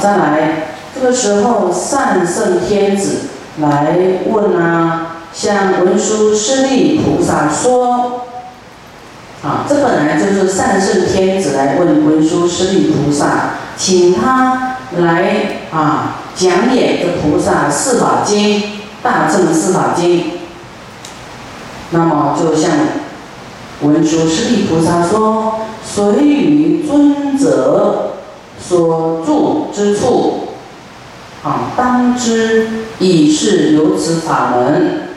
再来，这个时候善圣天子来问啊，向文殊师利菩萨说，啊，这本来就是善圣天子来问文殊师利菩萨，请他来啊讲演这菩萨四法经，大正四法经。那么就向文殊师利菩萨说：“随于尊者所住之处，啊，当知已是有此法门，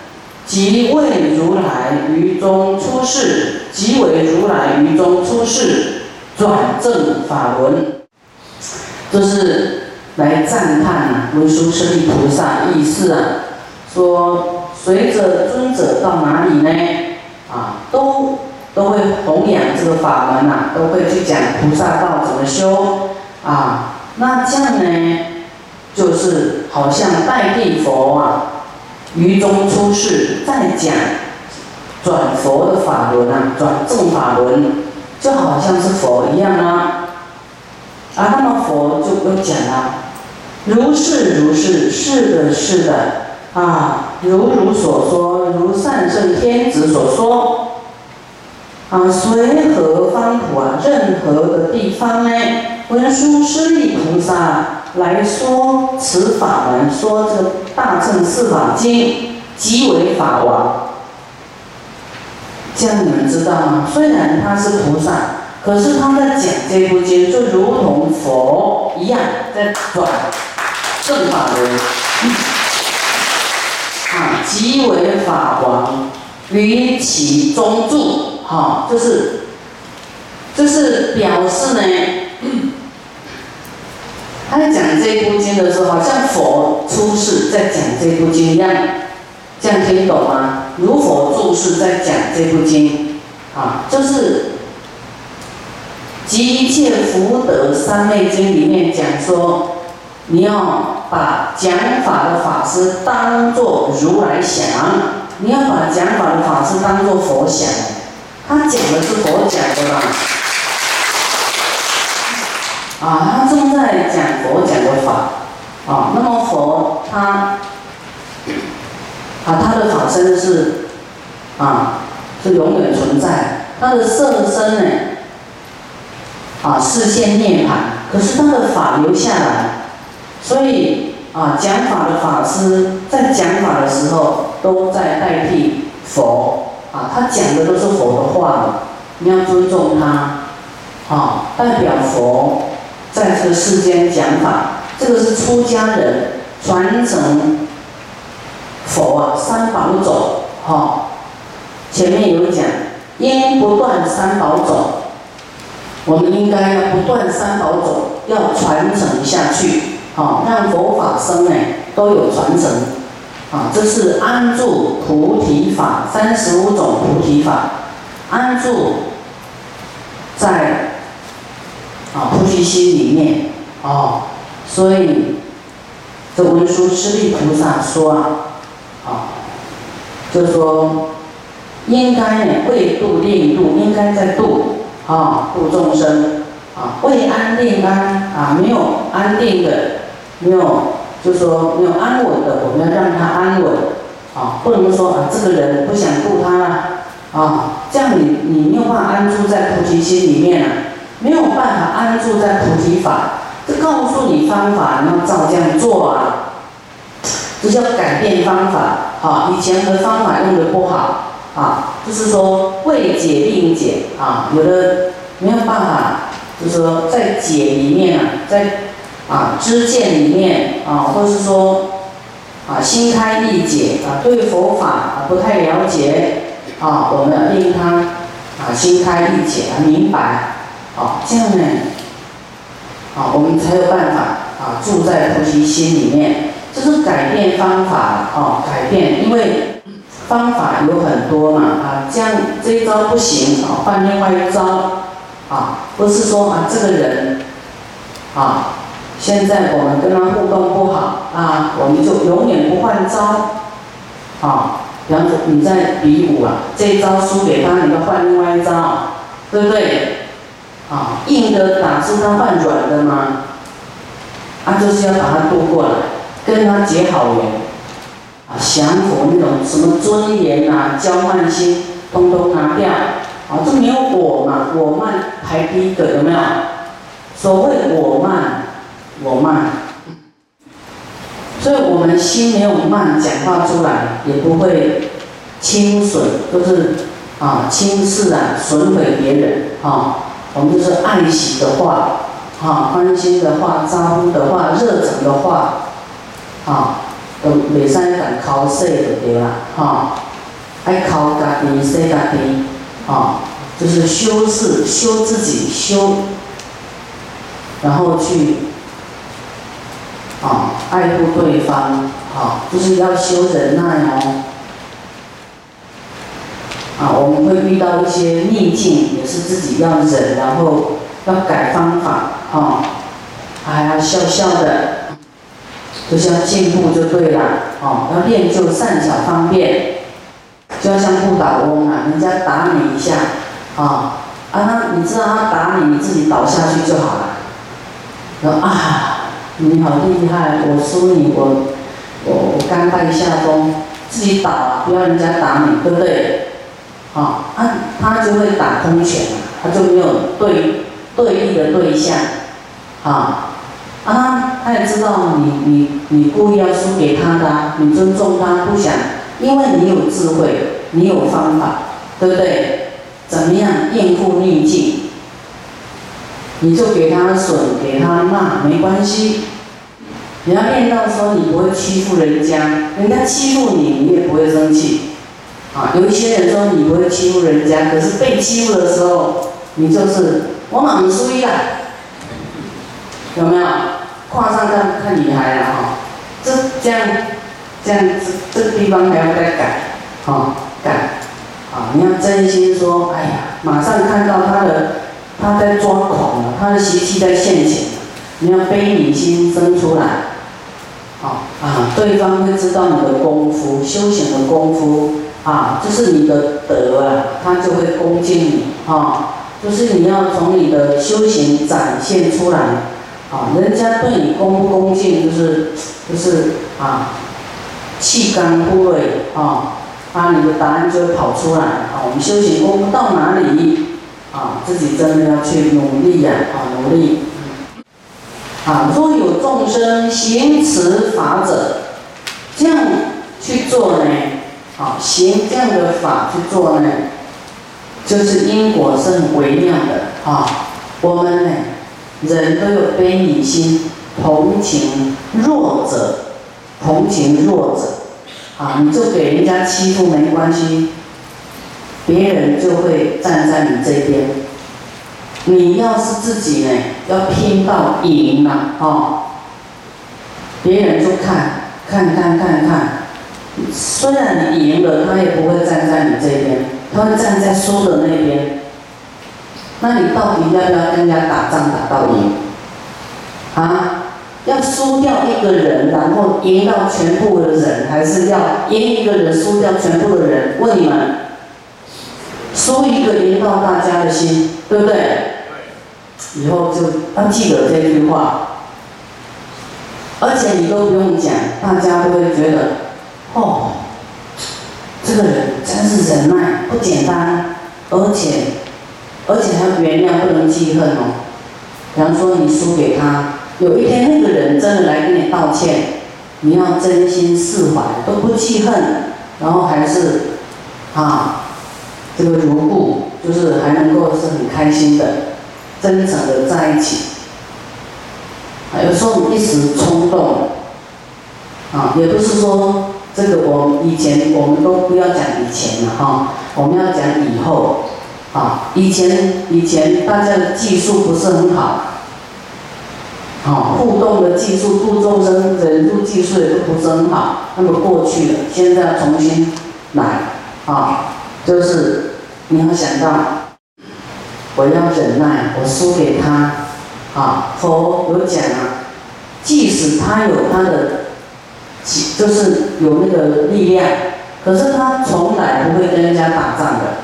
即为如来于中出世，即为如来于中出世，转正法轮。”这是来赞叹文殊师利菩萨意思啊，说。随着尊者到哪里呢？啊，都都会弘扬这个法门呐，都会去讲菩萨道怎么修啊。那这样呢，就是好像代替佛啊，于中出世，再讲转佛的法轮啊，转正法轮，就好像是佛一样啊。啊，那么佛就又讲了，如是如是，是的，是的。啊，如如所说，如善圣天子所说，啊，随何方土啊，任何的地方呢？文殊师利菩萨来说此法门，说这大乘四法经，即为法王。这样你们知道吗？虽然他是菩萨，可是他在讲这部经，就如同佛一样，在转正法轮。啊，即为法王于其中住，哦，就是，就是表示呢，他在讲这部经的时候，好像佛出世在讲这部经一样，这样听懂吗？如佛住世在讲这部经，啊，就是《集一切福德三昧经》里面讲说。你要把讲法的法师当作如来想，你要把讲法的法师当作佛想，他讲的是佛讲的吧？啊，他正在讲佛讲的法，啊，那么佛他，啊，他的法身是，啊，是永远存在，他的色身呢，啊，视线涅槃，可是他的法留下来。所以啊，讲法的法师在讲法的时候，都在代替佛啊，他讲的都是佛的话，你要尊重他，啊，代表佛在这个世间讲法，这个是出家人传承佛啊三宝种，哈，前面有讲，应不断三宝种，我们应该要不断三宝种，要传承下去。好，让佛法生呢都有传承，啊，这是安住菩提法三十五种菩提法，安住在啊菩提心里面，哦，所以这文殊师利菩萨说啊，啊，就说应该呢为度令度，应该在度啊度众生，啊为安定安啊没有安定的。没有，就说没有安稳的，我们要让他安稳，啊，不能说啊，这个人不想渡他了，啊，这样你你没有办法安住在菩提心里面啊，没有办法安住在菩提法，这告诉你方法，你要照这样做啊，这叫改变方法，啊，以前的方法用的不好，啊，就是说未解并解，啊，有的没有办法，就是说在解里面啊，在。啊，知见里面啊，或是说啊，心开意解啊，对佛法啊不太了解啊，我们要令他啊心开意解啊明白啊，这样呢啊，我们才有办法啊住在菩提心里面。就是改变方法啊，改变，因为方法有很多嘛啊，这样这一招不行啊，换另外一招啊，不是说啊这个人啊。现在我们跟他互动不好啊，我们就永远不换招，啊，比方说你在比武啊，这一招输给他，你要换另外一招，对不对？啊，硬的打输他换软的吗？啊，就是要把他渡过来，跟他结好缘，啊，降服那种什么尊严啊、骄慢心，通通拿掉，啊，这没有我嘛，我慢排第一个有没有？所谓我慢，我慢，所以我们心没有慢，讲话出来也不会轻损，都是啊轻视啊，损毁别人啊，我们就是爱惜的话。啊，关心的话，招呼的话，热忱的话，啊，都袂使敢考试就对啦，哈，爱考家己，说家己，啊，就是修饰，修自己，修，然后去，啊，爱护对方，啊，就是要修忍耐哦，啊，我们会遇到一些逆境，也是自己要忍，然后要改方法。哦，还要笑笑的，就是要进步就对了。哦，要练就善巧方便，就要像不倒翁啊，人家打你一下，啊，啊他你知道他打你，你自己倒下去就好了。说啊，你好厉害，我输你，我我我甘拜下风，自己倒了，不要人家打你，对不对？啊，他他就会打空拳，他就没有对对立的对象。啊，啊，他也知道你你你故意要输给他的，你尊重他，不想，因为你有智慧，你有方法，对不对？怎么样应付逆境？你就给他损，给他骂，没关系。你要练到说你不会欺负人家，人家欺负你，你也不会生气。啊，有一些人说你不会欺负人家，可是被欺负的时候，你就是我马上输一了。有没有？跨上看看厉害了哈，这这样这样这这个地方还要再改，哈改，啊你要真心说，哎呀，马上看到他的他在抓狂了，他的习气在现前，你要悲悯心生出来，啊啊对方会知道你的功夫修行的功夫啊，这是你的德啊，他就会恭敬你啊，就是你要从你的修行展现出来。啊，人家对你恭不恭敬，就是就是啊，气刚不锐啊，啊，你的答案就会跑出来啊。我们修行功到哪里啊？自己真的要去努力呀，啊，努力。啊，若有众生行持法者，这样去做呢？啊，行这样的法去做呢，就是因果是很微妙的啊。我们呢？人都有悲悯心，同情弱者，同情弱者，啊，你就给人家欺负没关系，别人就会站在你这边。你要是自己呢，要拼到赢了，哦，别人就看，看看看看，虽然你赢了，他也不会站在你这边，他会站在输的那边。那你到底要不要跟人家打仗打到赢？啊，要输掉一个人，然后赢到全部的人，还是要赢一个人输掉全部的人？问你们，收一个赢到大家的心，对不对？以后就要记得这句话，而且你都不用讲，大家都会觉得，哦，这个人真是忍耐，不简单，而且。而且还要原谅，不能记恨哦。比方说，你输给他，有一天那个人真的来跟你道歉，你要真心释怀，都不记恨，然后还是啊，这个如故，就是还能够是很开心的、真诚的在一起。啊，有时候一时冲动，啊，也不是说这个我以前我们都不要讲以前了哈，我们要讲以后。啊，以前以前大家的技术不是很好，啊，互动的技术、度众生忍辱技术也都不是很好，那么过去了，现在要重新来，啊，就是你要想到，我要忍耐，我输给他，啊，佛有讲啊，即使他有他的，就是有那个力量，可是他从来不会跟人家打仗的。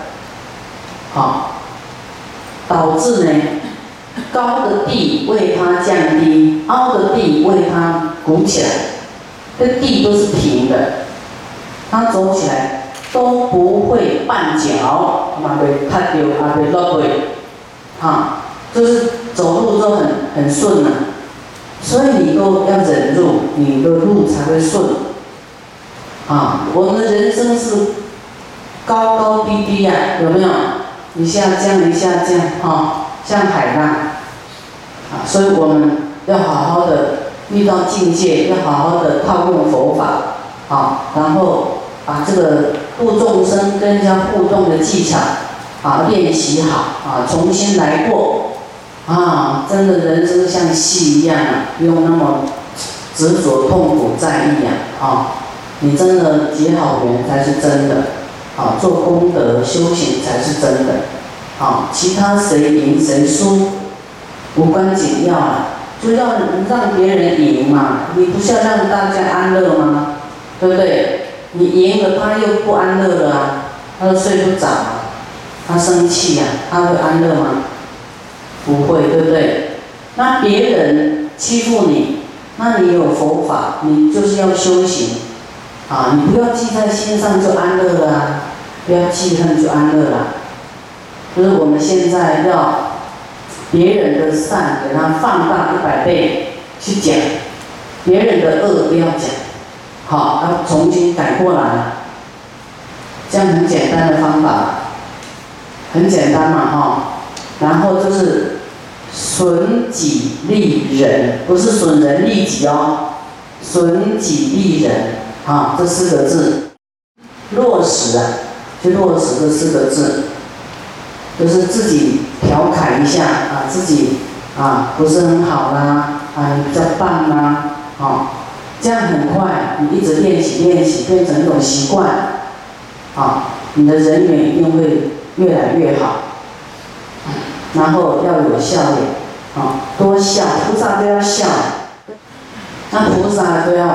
好，导致呢，高的地为他降低，凹的地为他鼓起来，这地都是平的，他走起来都不会绊脚，嘛会踏掉，啊会落会，哈，就是走路都很很顺呐。所以你都要忍住，你的路才会顺。啊，我们的人生是高高低低呀，有没有？一下降，一下降，哈，像海浪。啊，所以我们要好好的遇到境界，要好好的套用佛法，啊，然后把这个度众生跟人家互动的技巧，啊，练习好，啊，重新来过。啊，真的人生像戏一样啊，不用那么执着、痛苦、在意啊！啊，你真的结好缘才是真的，啊，做功德修行才是真的，啊，其他谁赢谁输无关紧要啊，就要让别人赢嘛，你不是要让大家安乐吗？对不对？你赢了他又不安乐了啊，他都睡不着，他生气呀，他会安乐吗？不会，对不对？那别人欺负你，那你有佛法，你就是要修行，啊，你不要记在心上就安乐了，不要记恨就安乐了。就是我们现在要别人的善给他放大一百倍去讲，别人的恶不要讲，好，要重新改过来，这样很简单的方法，很简单嘛，哈，然后就是。损己利人，不是损人利己哦，损己利人啊，这四个字落实啊，就落实这四个字，就是自己调侃一下啊，自己啊不是很好啦，啊比较棒啦，啊，这样很快，你一直练习练习，变成一种习惯，啊，你的人缘一定会越来越好。然后要有笑脸，啊，多笑，菩萨都要笑，那菩萨都要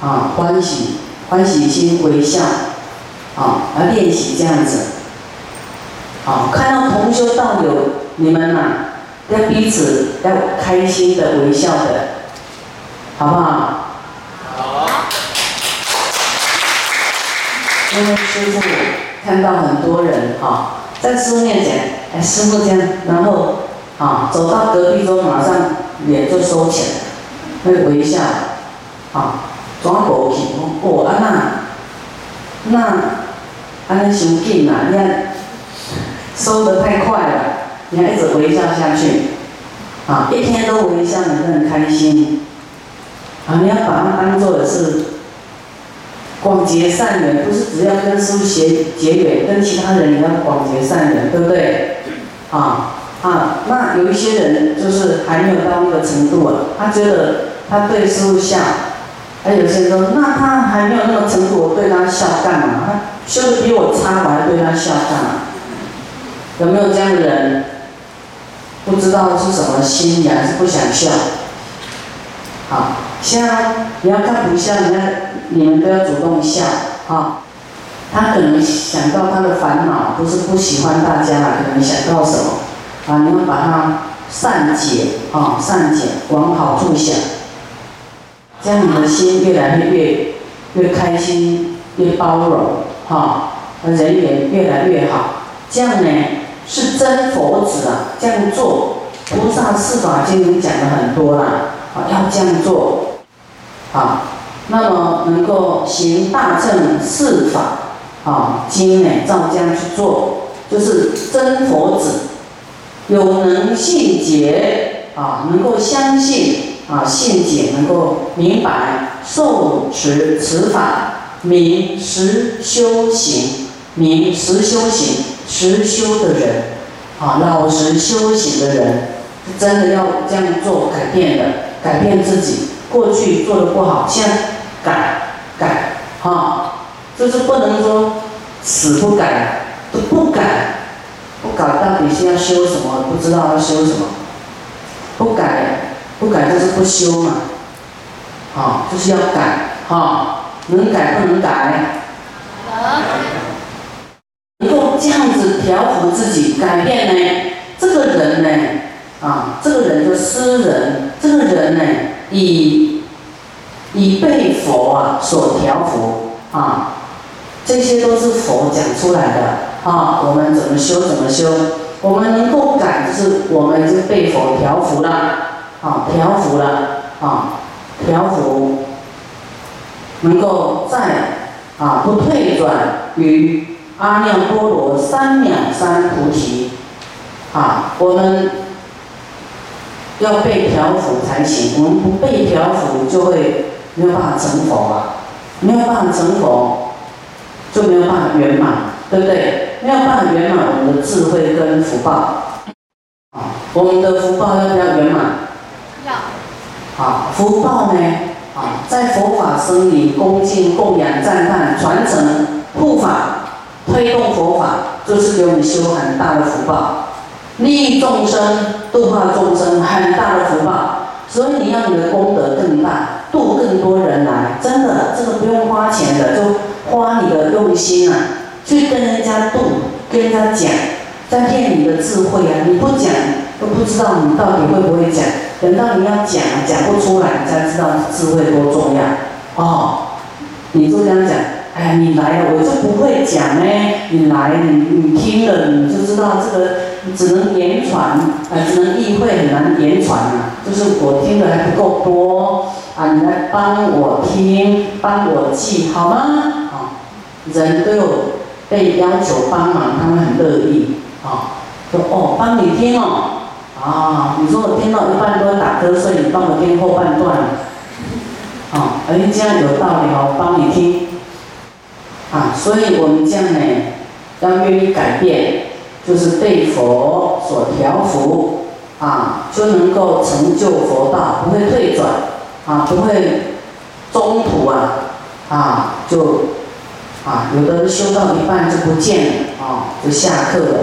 啊欢喜，欢喜心微笑，啊，来练习这样子，啊，看到同修道友，你们呐要彼此要开心的微笑的，好不？好。因为师傅看到很多人哈。在师傅面前，哎，师傅这样，然后啊，走到隔壁桌，马上脸就收起来，那个微笑，啊，转过去，哦，啊那，那，安尼伤紧啊，你看收的太快了，你要一直微笑下去，啊，一天都微笑，你会很开心，啊，你要把它当做是。广结善缘，不是只要跟师傅结结缘，跟其他人也要广结善缘，对不对？啊啊，那有一些人就是还没有到那个程度啊，他觉得他对师傅笑，还有些人说，那他还没有那个程度，我对他笑干嘛？他修的比我差，我还对他笑干嘛？有没有这样的人？不知道是什么心理，还是不想笑？好，现在你要看不笑，你要。你们都要主动笑啊！他可能想到他的烦恼，不是不喜欢大家了，可能想到什么啊？你们把它善解啊，善解，往好处想，这样你的心越来越越越开心，越包容哈，人缘越来越好。这样呢是真佛子啊！这样做，菩萨四法经里讲的很多啦，啊，要这样做啊。那么能够行大乘四法啊，经呢照这样去做，就是真佛子，有能信解啊，能够相信啊，信解能够明白受持此法，明实修行，明实修行实修的人啊，老实修行的人，真的要这样做改变的，改变自己过去做的不好，现在。改改哈，就是不能说死不改，都不改，不改到底是要修什么？不知道要修什么，不改不改就是不修嘛，啊，就是要改哈，能改不能改？能够这样子调服自己，改变呢？这个人呢，啊，这个人就诗人，这个人呢，以以被佛啊所调伏啊，这些都是佛讲出来的啊。我们怎么修怎么修，我们能够改，就是我们就被佛调伏了啊，调伏了啊，调伏，能够在啊不退转于阿耨多罗三藐三菩提啊，我们。要被调伏才行，我们不被调伏就会没有办法成佛啊，没有办法成佛，就没有办法圆满，对不对？没有办法圆满我们的智慧跟福报，啊，我们的福报要不要圆满？要。好，福报呢？啊，在佛法生里恭敬供养赞叹传承护法推动佛法，就是给我们修很大的福报。利益众生、度化众生，很大的福报，所以你要你的功德更大，度更多人来，真的，这个不用花钱的，就花你的用心啊，去跟人家度，跟人家讲，在练你的智慧啊，你不讲都不知道你到底会不会讲，等到你要讲，讲不出来，你才知道智慧多重要哦。你就这样讲，哎，你来了，我就不会讲呢，你来，你你听了，你就知道这个。只能言传，啊，只能意会，很难言传啊。就是我听的还不够多，啊，你来帮我听，帮我记，好吗？啊，人都有被要求帮忙，他们很乐意，啊，说哦，帮你听哦，啊，你说我听到一半都要打瞌睡，你帮我听后半段，啊，哎，这样有道理哦，帮你听，啊，所以我们这样呢，要愿意改变。就是被佛所调伏，啊，就能够成就佛道，不会退转，啊，不会中途啊，啊，就啊，有的人修到一半就不见了，啊，就下课了。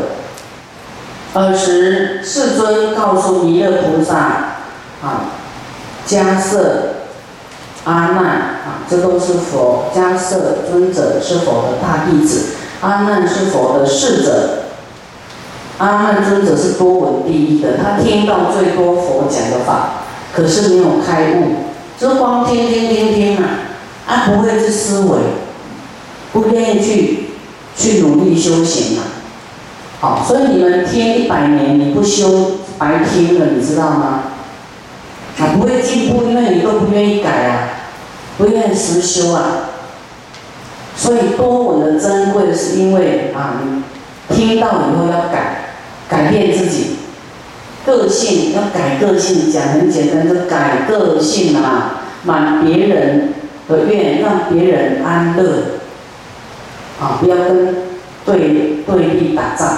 尔时世尊告诉弥勒菩萨，啊，迦摄阿难，啊，这都是佛，迦摄尊者是佛的大弟子，阿难是佛的侍者。阿难尊者是多闻第一的，他听到最多佛讲的法，可是没有开悟，就光听听听听啊，啊不会去思维，不愿意去去努力修行啊。好，所以你们听一百年你不修白听了，你知道吗？啊不会进步，因为你都不愿意改啊，不愿意实修啊。所以多闻的珍贵是因为啊，你听到以后要改。改变自己个性，要改个性，讲很简单，就改个性啊，满别人的愿，让别人安乐，啊，不要跟对对立打仗。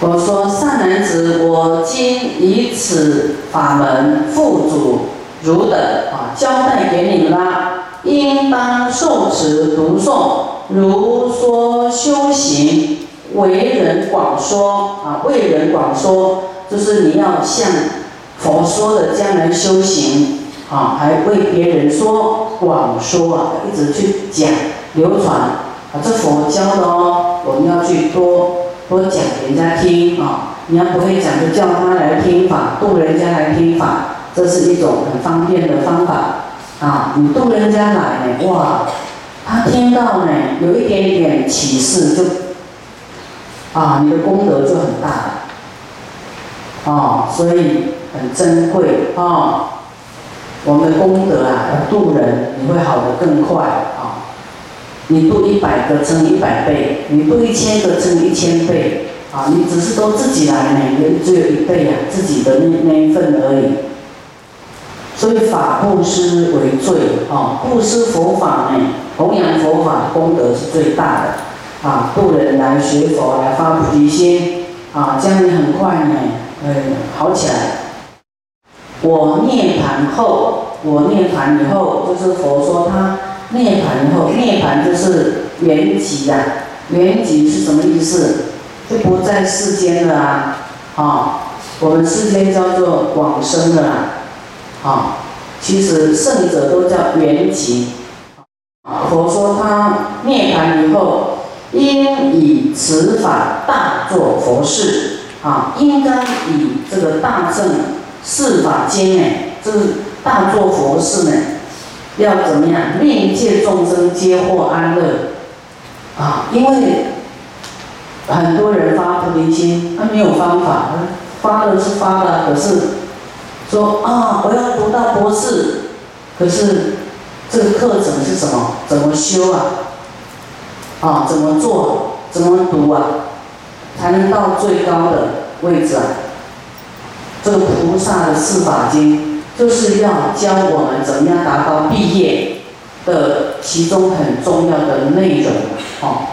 我说善男子，我今以此法门付嘱汝等啊，交代给你们啦，应当受持读诵，如说修行。为人广说啊，为人广说，就是你要像佛说的将来修行啊，还为别人说广说啊，一直去讲流传啊，这佛教的哦，我们要去多多讲给人家听啊。你要不会讲，就叫他来听法，度人家来听法，这是一种很方便的方法啊。你度人家来，哇，他听到呢，有一点点启示就。啊，你的功德就很大了，啊，所以很珍贵啊。我们的功德啊，要度人，你会好的更快啊。你度一百个乘一百倍，你度一千个乘一千倍啊。你只是都自己来每个人只有一倍啊，自己的那那一份而已。所以法布施为最啊，布施佛法呢，弘扬佛法功德是最大的。啊，度人来学佛，来发菩提心，啊，这样你很快呢，呃，好起来。我涅盘后，我涅盘以后，就是佛说他涅盘以后，涅盘就是圆寂呀，圆寂是什么意思？就不在世间了啊，啊，我们世间叫做往生了啊，啊，其实圣者都叫圆寂。佛说他涅盘以后。应以此法大做佛事啊，应该以这个大乘四法经呢，这是大做佛事呢，要怎么样令一切众生皆获安乐啊？因为很多人发菩提心，他没有方法，发了是发了，可是说啊，我要读到博士，可是这个课程是什么？怎么修啊？啊，怎么做？怎么读啊？才能到最高的位置啊？这个菩萨的四法经，就是要教我们怎么样达到毕业的其中很重要的内容哦。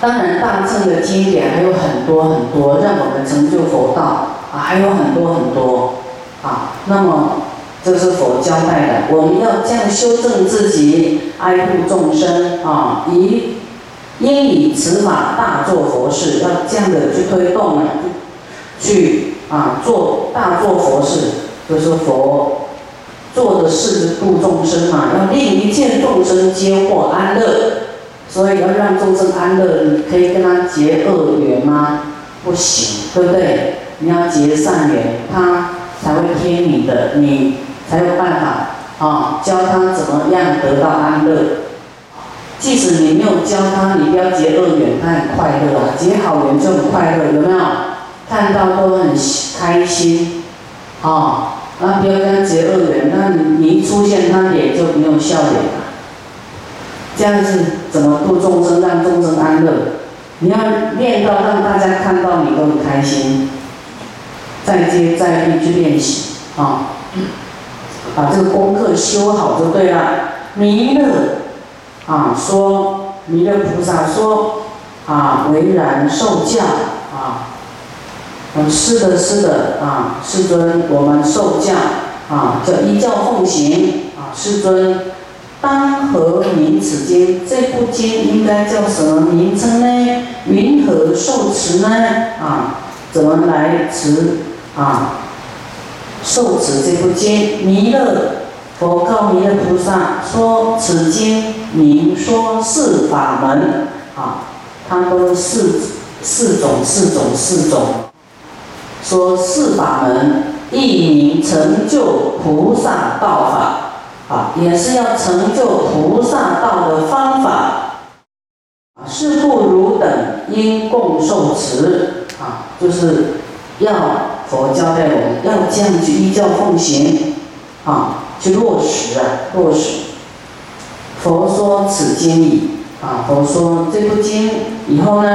当然，大乘的经典还有很多很多，让我们成就佛道啊，还有很多很多啊。那么，这是佛交代的，我们要这样修正自己，爱护众生啊，以应以此法大做佛事，要这样的去推动呢，去啊做大做佛事，就是佛做的事是度众生嘛，要令一切众生皆获安乐。所以要让众生安乐，你可以跟他结恶缘吗？不行，对不对？你要结善缘，他才会听你的，你才有办法啊，教他怎么样得到安乐。即使你没有教他，你不要结恶缘，他很快乐啊，结好缘就很快乐，有没有？看到都很开心，啊，那不要跟他结恶缘，那你你一出现，他脸就没有笑脸了。这样子怎么度众生，让众生安乐？你要练到让大家看到你都很开心，再接再厉去练习啊，把这个功课修好就对了。弥勒啊，说弥勒菩萨说啊，为然受教啊，嗯，是的，是的啊，世尊，我们受教啊，叫依教奉行啊，世尊。当何名此经？这部经应该叫什么名称呢？云何受持呢？啊，怎么来持啊？受持这部经，弥勒佛告弥勒菩萨说：此经名说四法门啊，它都四四种、四种、四种，说四法门，一名成就菩萨道法。啊，也是要成就菩萨道的方法啊。是故汝等应共受持。啊，就是要佛教代要这样去依教奉行，啊，去落实啊，落实。佛说此经已。啊，佛说这部经以后呢，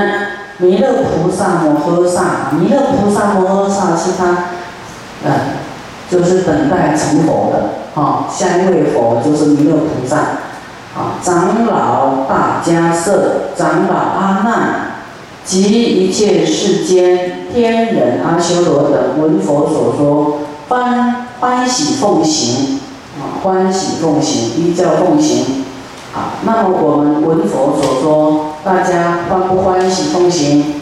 弥勒菩萨摩诃萨，弥勒菩萨摩诃萨是他，呃，就是等待成佛的。啊，下一位佛就是弥勒菩萨，啊，长老大迦叶，长老阿难，及一切世间天人阿修罗等闻佛所说，欢欢喜奉行，啊，欢喜奉行，依教奉行，啊，那么我们闻佛所说，大家欢不欢喜奉行？